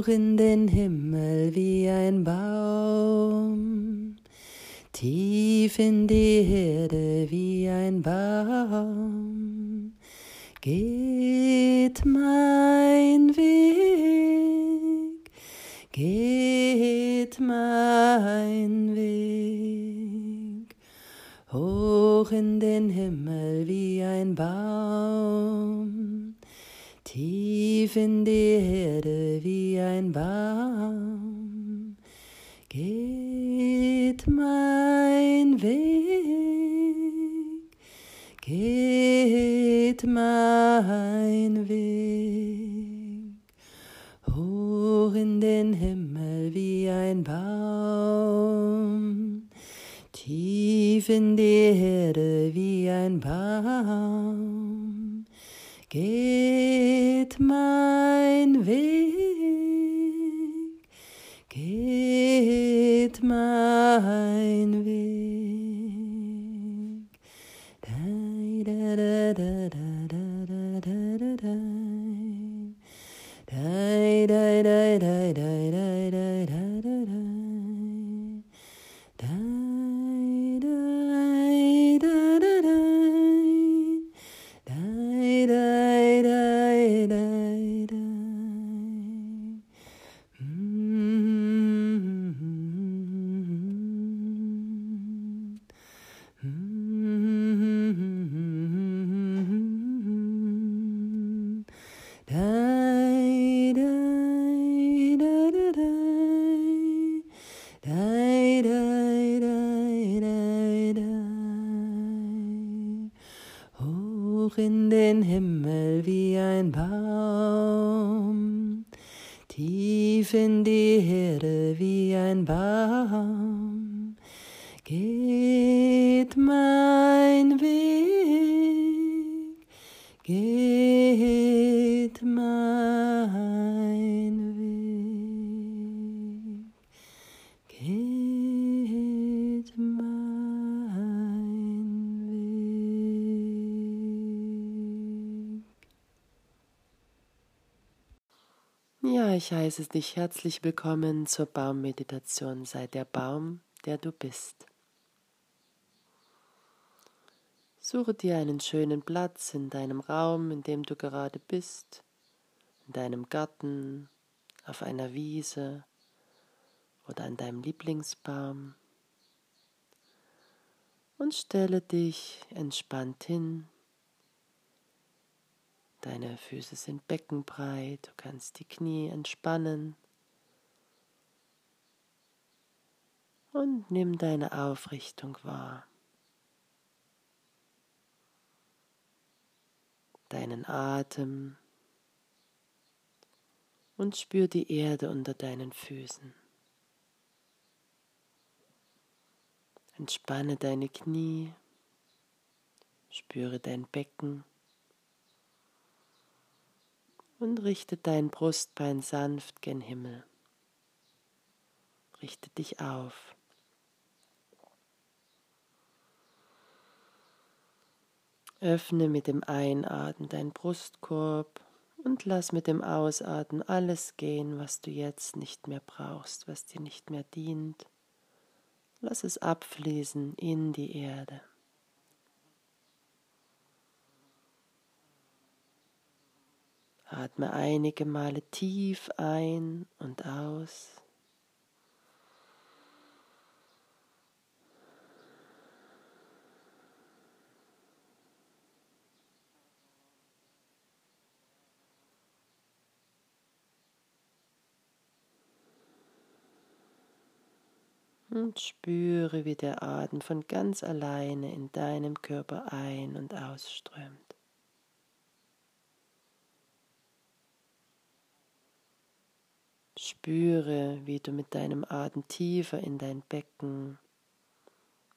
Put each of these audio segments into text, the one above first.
Hoch in den Himmel wie ein Baum, tief in die Erde wie ein Baum, geht mein Weg, geht mein Weg, hoch in den Himmel wie ein Baum, tief in die Erde wie ein Baum, geht mein Weg, geht mein Weg, hoch in den Himmel wie ein Baum, tief in die Erde wie ein Baum, mein in den Himmel wie ein Baum, tief in die Erde wie ein Baum, geht mein Weg, Ja, ich heiße dich herzlich willkommen zur Baummeditation. Sei der Baum, der du bist. Suche dir einen schönen Platz in deinem Raum, in dem du gerade bist, in deinem Garten, auf einer Wiese oder an deinem Lieblingsbaum und stelle dich entspannt hin. Deine Füße sind beckenbreit, du kannst die Knie entspannen und nimm deine Aufrichtung wahr. Deinen Atem und spür die Erde unter deinen Füßen. Entspanne deine Knie, spüre dein Becken und richte dein Brustbein sanft gen Himmel. Richte dich auf. Öffne mit dem Einatmen deinen Brustkorb und lass mit dem Ausatmen alles gehen, was du jetzt nicht mehr brauchst, was dir nicht mehr dient. Lass es abfließen in die Erde. Atme einige Male tief ein und aus. Und spüre, wie der Atem von ganz alleine in deinem Körper ein- und ausströmt. Spüre, wie du mit deinem Atem tiefer in dein Becken,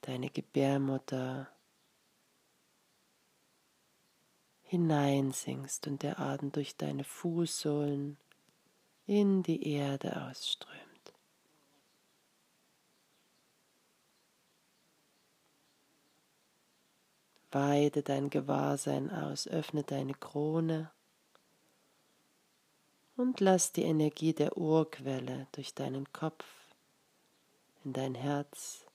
deine Gebärmutter hineinsinkst und der Atem durch deine Fußsohlen in die Erde ausströmt. Weide dein Gewahrsein aus, öffne deine Krone Und lass die Energie der Urquelle durch deinen Kopf in dein Herz,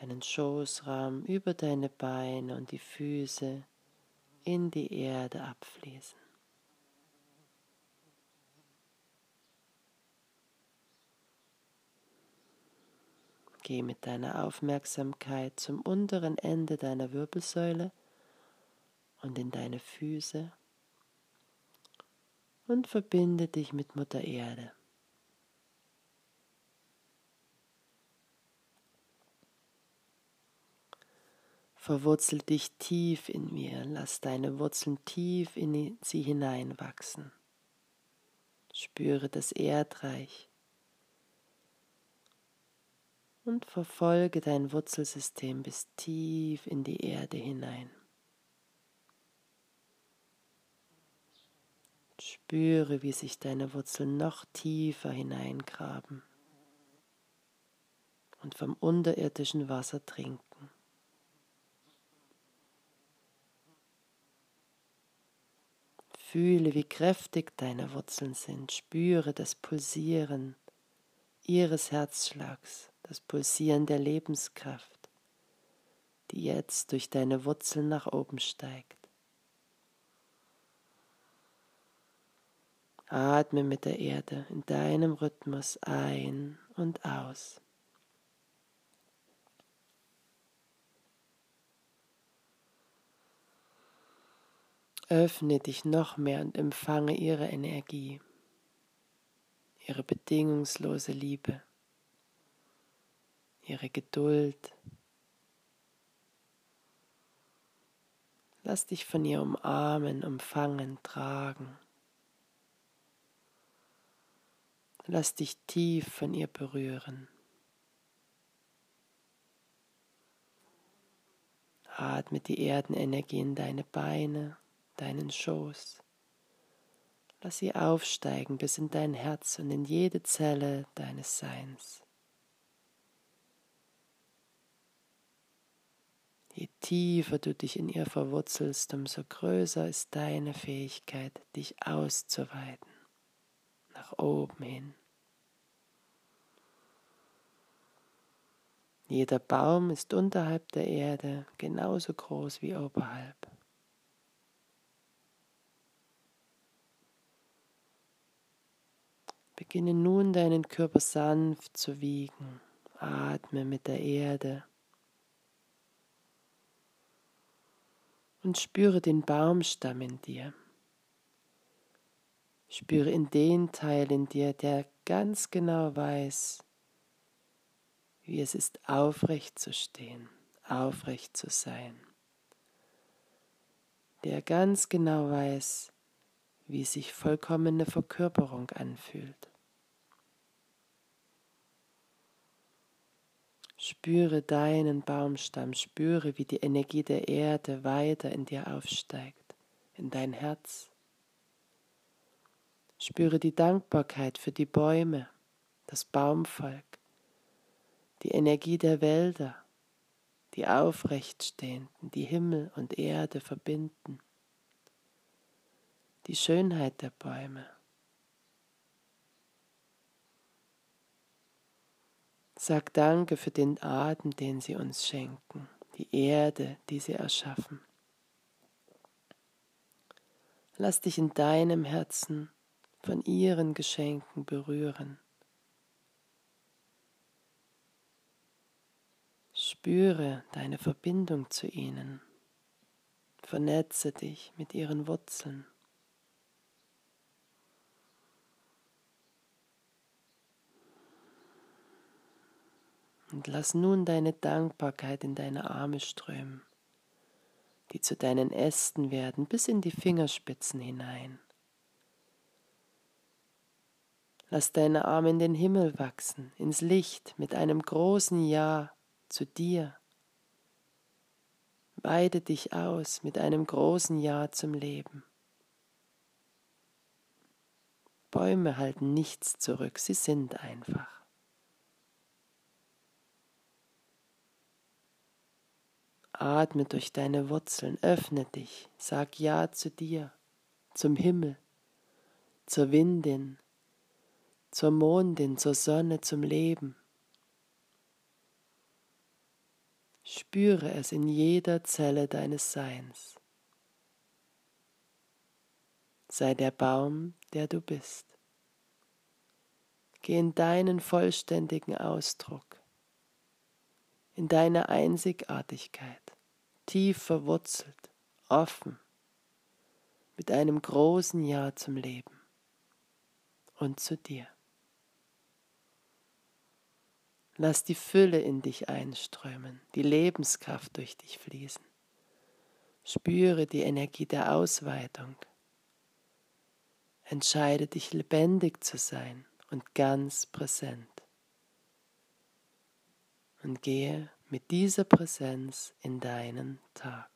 deinen Schoßraum, über deine Beine und die Füße in die Erde abfließen. Geh mit deiner Aufmerksamkeit zum unteren Ende deiner Wirbelsäule und in deine Füße und verbinde dich mit Mutter Erde. Verwurzel dich tief in mir, lass deine Wurzeln tief in sie hineinwachsen. Spüre das Erdreich und verfolge dein Wurzelsystem bis tief in die Erde hinein. Spüre, wie sich deine Wurzeln noch tiefer hineingraben und vom unterirdischen Wasser trinken. Fühle, wie kräftig deine Wurzeln sind. Spüre das Pulsieren ihres Herzschlags, das Pulsieren der Lebenskraft, die jetzt durch deine Wurzeln nach oben steigt. Atme mit der Erde in deinem Rhythmus ein und aus. Öffne dich noch mehr und empfange ihre Energie, ihre bedingungslose Liebe, ihre Geduld. Lass dich von ihr umarmen, umfangen, tragen. Lass dich tief von ihr berühren. Atme die Erdenenergie in deine Beine, deinen Schoß. Lass sie aufsteigen bis in dein Herz und in jede Zelle deines Seins. Je tiefer du dich in ihr verwurzelst, umso größer ist deine Fähigkeit, dich auszuweiten nach oben hin. Jeder Baum ist unterhalb der Erde genauso groß wie oberhalb. Beginne nun deinen Körper sanft zu wiegen. Atme mit der Erde. Und spüre den Baumstamm in dir. Spüre in den Teil in dir, der ganz genau weiß, wie es ist, aufrecht zu stehen, aufrecht zu sein. Der ganz genau weiß, wie sich vollkommene Verkörperung anfühlt. Spüre deinen Baumstamm, spüre, wie die Energie der Erde weiter in dir aufsteigt, in dein Herz. Spüre die Dankbarkeit für die Bäume, das Baumvolk, die Energie der Wälder, die aufrechtstehenden, die Himmel und Erde verbinden, die Schönheit der Bäume. Sag Danke für den Atem, den sie uns schenken, die Erde, die sie erschaffen. Lass dich in deinem Herzen von ihren Geschenken berühren. Spüre deine Verbindung zu ihnen. Vernetze dich mit ihren Wurzeln. Und lass nun deine Dankbarkeit in deine Arme strömen, die zu deinen Ästen werden bis in die Fingerspitzen hinein. Lass deine Arme in den Himmel wachsen, ins Licht mit einem großen Ja zu dir. Weide dich aus mit einem großen Ja zum Leben. Bäume halten nichts zurück, sie sind einfach. Atme durch deine Wurzeln, öffne dich, sag Ja zu dir, zum Himmel zur Windin, zur Mondin, zur Sonne, zum Leben. Spüre es in jeder Zelle deines Seins. Sei der Baum, der du bist. Geh in deinen vollständigen Ausdruck, in deine Einzigartigkeit, tief verwurzelt, offen, mit einem großen Ja zum Leben und zu dir. Lass die Fülle in dich einströmen, die Lebenskraft durch dich fließen. Spüre die Energie der Ausweitung. Entscheide dich lebendig zu sein und ganz präsent. Und gehe mit dieser Präsenz in deinen Tag.